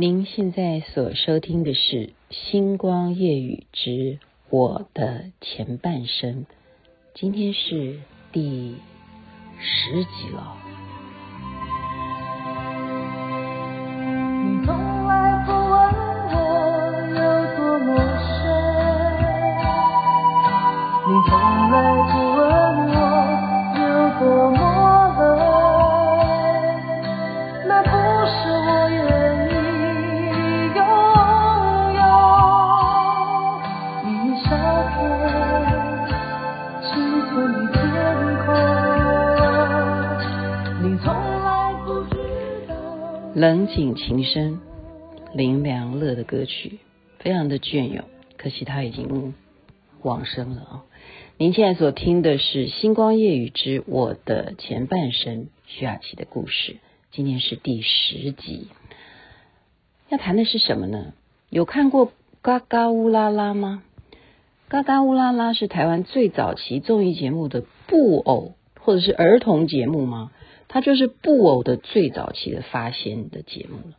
您现在所收听的是《星光夜雨之我的前半生》，今天是第十集了。你从来不问我有多陌生，你从冷井情深，林良乐的歌曲非常的隽永，可惜他已经往生了啊。您现在所听的是《星光夜雨之我的前半生》徐雅琪的故事，今天是第十集。要谈的是什么呢？有看过《嘎嘎乌拉拉》吗？《嘎嘎乌拉拉》是台湾最早期综艺节目的布偶或者是儿童节目吗？它就是布偶的最早期的发现的节目了。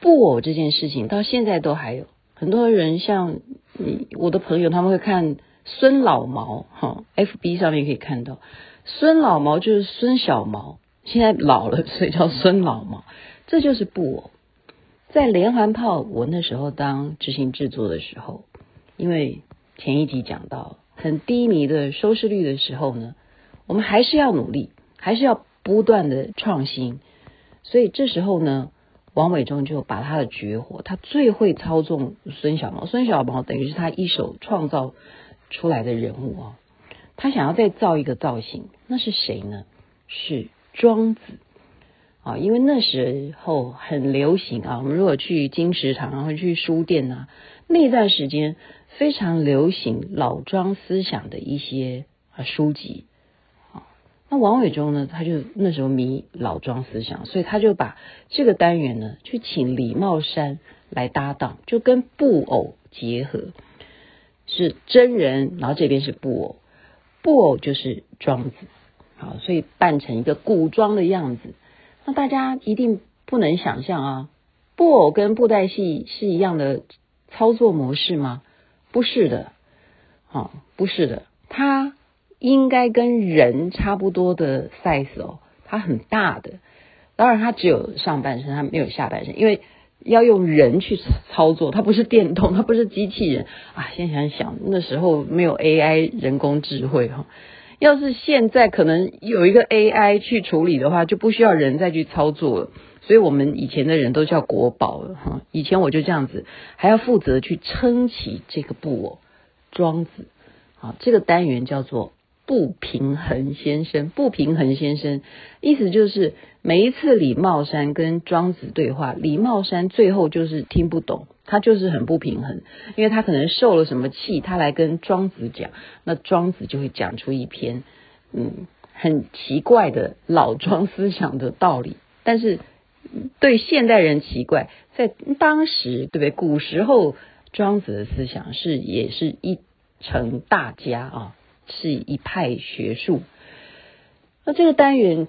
布偶这件事情到现在都还有很多人，像你我的朋友，他们会看孙老毛哈，FB 上面可以看到孙老毛就是孙小毛，现在老了，所以叫孙老毛。这就是布偶。在连环炮，我那时候当执行制作的时候，因为前一集讲到很低迷的收视率的时候呢，我们还是要努力。还是要不断的创新，所以这时候呢，王伟忠就把他的绝活，他最会操纵孙小毛，孙小毛等于是他一手创造出来的人物啊。他想要再造一个造型，那是谁呢？是庄子啊，因为那时候很流行啊。我们如果去金石堂啊，或者去书店啊，那段时间非常流行老庄思想的一些啊书籍。那王伟忠呢，他就那时候迷老庄思想，所以他就把这个单元呢，去请李茂山来搭档，就跟布偶结合，是真人，然后这边是布偶，布偶就是庄子，好，所以扮成一个古装的样子。那大家一定不能想象啊，布偶跟布袋戏是一样的操作模式吗？不是的，好，不是的，他。应该跟人差不多的 size 哦，它很大的，当然它只有上半身，它没有下半身，因为要用人去操作，它不是电动，它不是机器人啊。现在想想，那时候没有 AI 人工智慧哈，要是现在可能有一个 AI 去处理的话，就不需要人再去操作了。所以我们以前的人都叫国宝了哈。以前我就这样子，还要负责去撑起这个布偶庄子啊，这个单元叫做。不平衡先生，不平衡先生，意思就是每一次李茂山跟庄子对话，李茂山最后就是听不懂，他就是很不平衡，因为他可能受了什么气，他来跟庄子讲，那庄子就会讲出一篇嗯很奇怪的老庄思想的道理，但是对现代人奇怪，在当时对不对？古时候庄子的思想是也是一成大家啊。是一派学术，那这个单元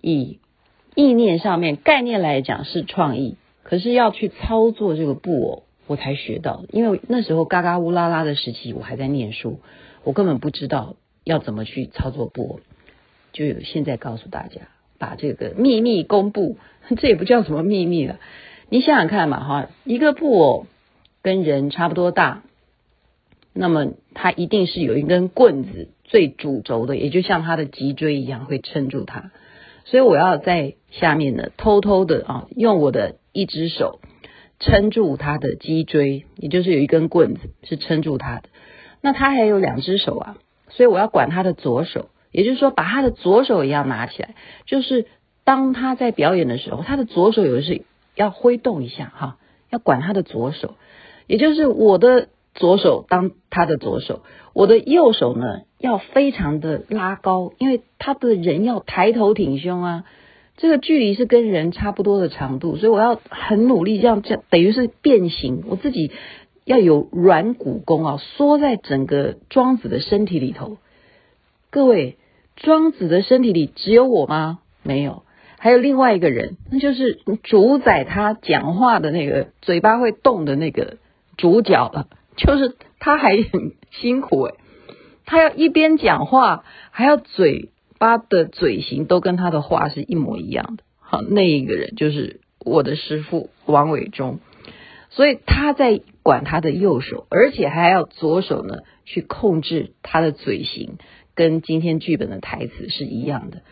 以意念上面概念来讲是创意，可是要去操作这个布偶，我才学到。因为那时候嘎嘎乌拉拉的时期，我还在念书，我根本不知道要怎么去操作布偶。就有现在告诉大家，把这个秘密公布，这也不叫什么秘密了。你想想看嘛，哈，一个布偶跟人差不多大。那么它一定是有一根棍子最主轴的，也就像它的脊椎一样会撑住它。所以我要在下面呢，偷偷的啊，用我的一只手撑住它的脊椎，也就是有一根棍子是撑住它的。那它还有两只手啊，所以我要管它的左手，也就是说把它的左手也要拿起来，就是当他在表演的时候，他的左手有的是要挥动一下哈，要管他的左手，也就是我的。左手当他的左手，我的右手呢要非常的拉高，因为他的人要抬头挺胸啊，这个距离是跟人差不多的长度，所以我要很努力，这样这样等于是变形，我自己要有软骨功啊，缩在整个庄子的身体里头。各位，庄子的身体里只有我吗？没有，还有另外一个人，那就是主宰他讲话的那个嘴巴会动的那个主角了，就是他还很辛苦诶，他要一边讲话，还要嘴巴的嘴型都跟他的话是一模一样的。好，那一个人就是我的师傅王伟忠，所以他在管他的右手，而且还要左手呢去控制他的嘴型，跟今天剧本的台词是一样的。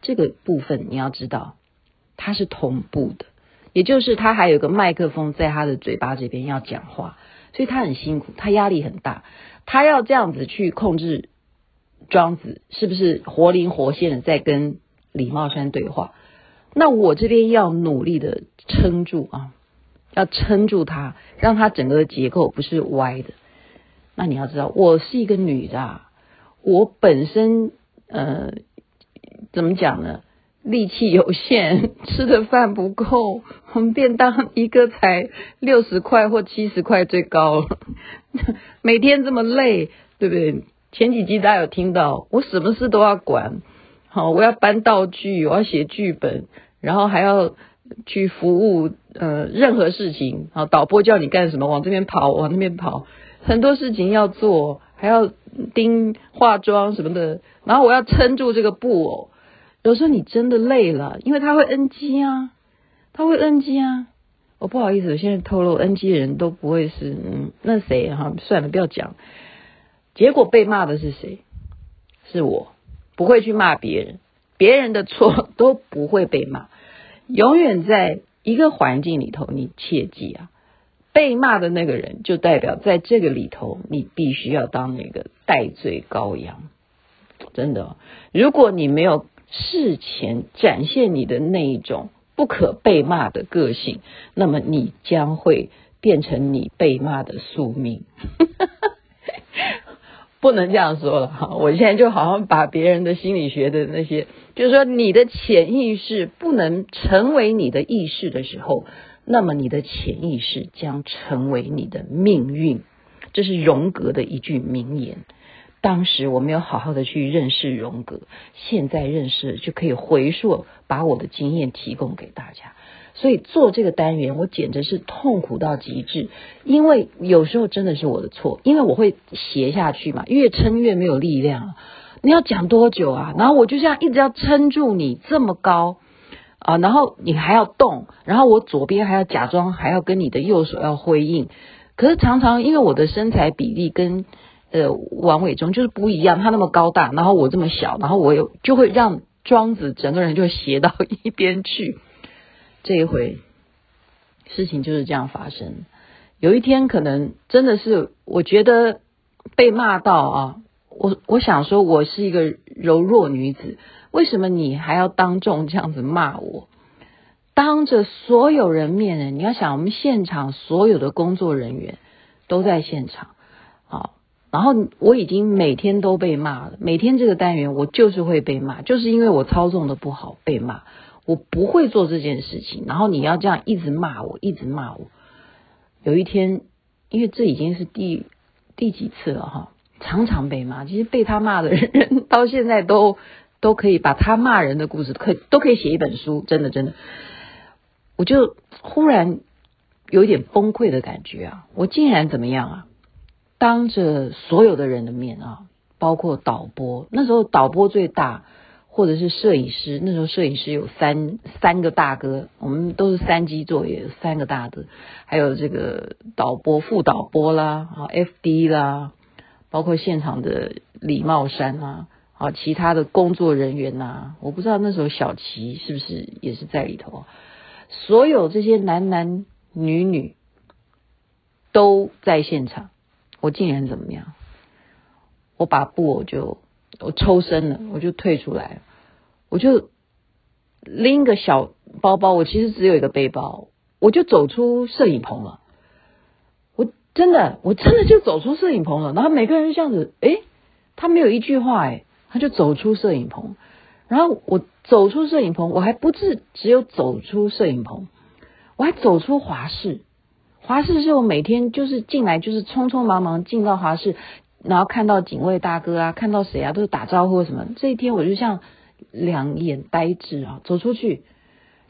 这个部分你要知道，它是同步的，也就是他还有个麦克风在他的嘴巴这边要讲话，所以他很辛苦，他压力很大，他要这样子去控制庄子，是不是活灵活现的在跟李茂山对话？那我这边要努力的撑住啊，要撑住他，让他整个结构不是歪的。那你要知道，我是一个女的啊，我本身呃。怎么讲呢？力气有限，吃的饭不够，我 们便当一个才六十块或七十块最高了。每天这么累，对不对？前几集大家有听到，我什么事都要管，好，我要搬道具，我要写剧本，然后还要去服务呃任何事情。好，导播叫你干什么，往这边跑，往那边跑，很多事情要做，还要盯化妆什么的，然后我要撑住这个布偶。有时候你真的累了，因为他会 NG 啊，他会 NG 啊。我不好意思，我现在透露 NG 的人都不会是嗯，那谁哈？算了，不要讲。结果被骂的是谁？是我，不会去骂别人，别人的错 都不会被骂。永远在一个环境里头，你切记啊，被骂的那个人就代表在这个里头，你必须要当那个代罪羔羊。真的，如果你没有。事前展现你的那一种不可被骂的个性，那么你将会变成你被骂的宿命。不能这样说了哈，我现在就好像把别人的心理学的那些，就是说你的潜意识不能成为你的意识的时候，那么你的潜意识将成为你的命运。这是荣格的一句名言。当时我没有好好的去认识荣格，现在认识就可以回溯，把我的经验提供给大家。所以做这个单元，我简直是痛苦到极致，因为有时候真的是我的错，因为我会斜下去嘛，越撑越没有力量。你要讲多久啊？然后我就这样一直要撑住你这么高啊，然后你还要动，然后我左边还要假装还要跟你的右手要呼应，可是常常因为我的身材比例跟。呃，王伟忠就是不一样，他那么高大，然后我这么小，然后我又就会让庄子整个人就斜到 一边去。这一回事情就是这样发生。有一天可能真的是我觉得被骂到啊，我我想说我是一个柔弱女子，为什么你还要当众这样子骂我？当着所有人面呢？你要想我们现场所有的工作人员都在现场，然后我已经每天都被骂了，每天这个单元我就是会被骂，就是因为我操纵的不好被骂。我不会做这件事情，然后你要这样一直骂我，一直骂我。有一天，因为这已经是第第几次了哈，常常被骂。其实被他骂的人到现在都都可以把他骂人的故事可都可以写一本书，真的真的。我就忽然有一点崩溃的感觉啊！我竟然怎么样啊？当着所有的人的面啊，包括导播，那时候导播最大，或者是摄影师，那时候摄影师有三三个大哥，我们都是三机作业，三个大哥，还有这个导播、副导播啦，啊，FD 啦，包括现场的李茂山啊，啊，其他的工作人员呐、我不知道那时候小齐是不是也是在里头，所有这些男男女女都在现场。我竟然怎么样？我把布偶就我抽身了，我就退出来，我就拎个小包包，我其实只有一个背包，我就走出摄影棚了。我真的，我真的就走出摄影棚了。然后每个人就这样子，哎，他没有一句话，哎，他就走出摄影棚。然后我走出摄影棚，我还不是只有走出摄影棚，我还走出华视。华视是我每天就是进来就是匆匆忙忙进到华视，然后看到警卫大哥啊，看到谁啊都是打招呼什么。这一天我就像两眼呆滞啊，走出去，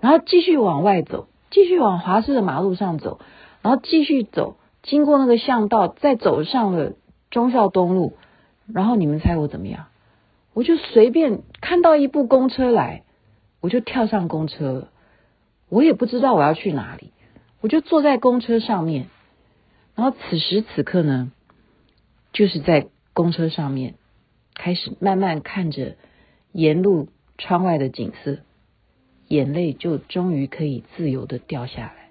然后继续往外走，继续往华师的马路上走，然后继续走，经过那个巷道，再走上了忠孝东路，然后你们猜我怎么样？我就随便看到一部公车来，我就跳上公车了。我也不知道我要去哪里，我就坐在公车上面。然后此时此刻呢，就是在公车上面开始慢慢看着沿路窗外的景色，眼泪就终于可以自由的掉下来。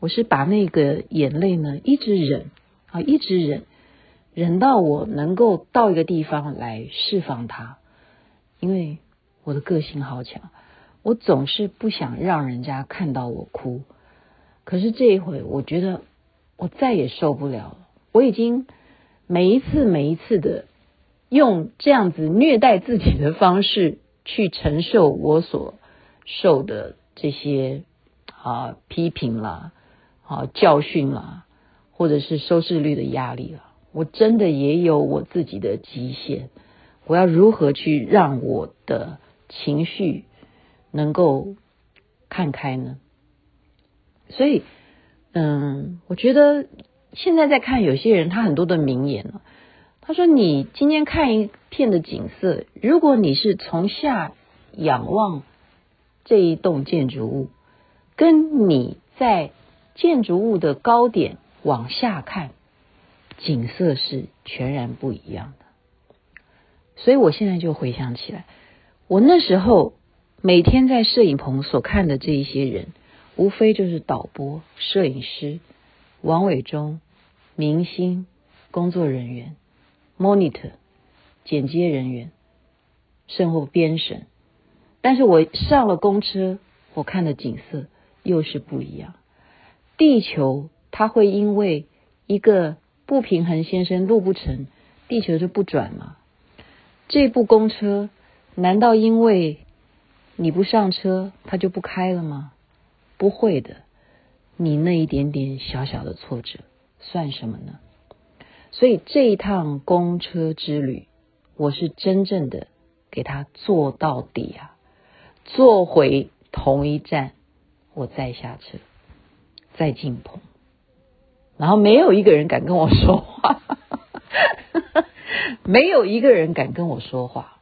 我是把那个眼泪呢一直忍啊，一直忍。忍到我能够到一个地方来释放它，因为我的个性好强，我总是不想让人家看到我哭。可是这一回，我觉得我再也受不了了。我已经每一次每一次的用这样子虐待自己的方式去承受我所受的这些啊批评啦、啊教训啦，或者是收视率的压力了。我真的也有我自己的极限，我要如何去让我的情绪能够看开呢？所以，嗯，我觉得现在在看有些人，他很多的名言了。他说：“你今天看一片的景色，如果你是从下仰望这一栋建筑物，跟你在建筑物的高点往下看。”景色是全然不一样的，所以我现在就回想起来，我那时候每天在摄影棚所看的这一些人，无非就是导播、摄影师、王伟忠、明星、工作人员、monitor、剪接人员、甚或编审。但是我上了公车，我看的景色又是不一样。地球它会因为一个不平衡先生路不成，地球就不转吗？这部公车难道因为你不上车，它就不开了吗？不会的，你那一点点小小的挫折算什么呢？所以这一趟公车之旅，我是真正的给他坐到底啊，坐回同一站，我再下车，再进棚。然后没有一个人敢跟我说话，没有一个人敢跟我说话，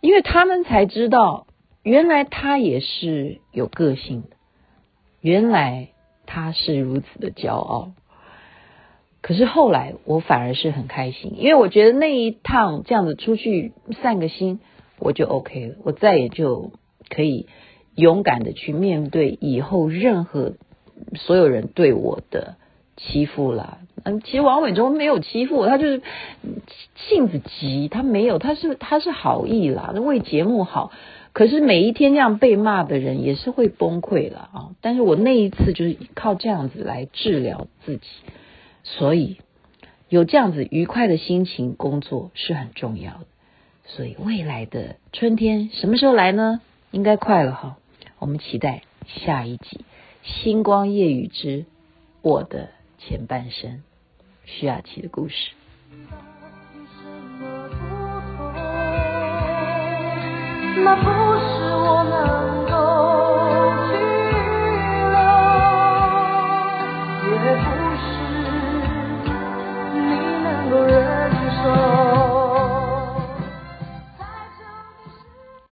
因为他们才知道，原来他也是有个性的，原来他是如此的骄傲。可是后来我反而是很开心，因为我觉得那一趟这样子出去散个心，我就 OK 了，我再也就可以勇敢的去面对以后任何所有人对我的。欺负了，嗯，其实王伟忠没有欺负我，他就是性子急，他没有，他是他是好意啦，为节目好。可是每一天这样被骂的人也是会崩溃了啊！但是我那一次就是靠这样子来治疗自己，所以有这样子愉快的心情工作是很重要的。所以未来的春天什么时候来呢？应该快了哈，我们期待下一集《星光夜雨之我的》前半生，徐雅琪的故事。那不是我们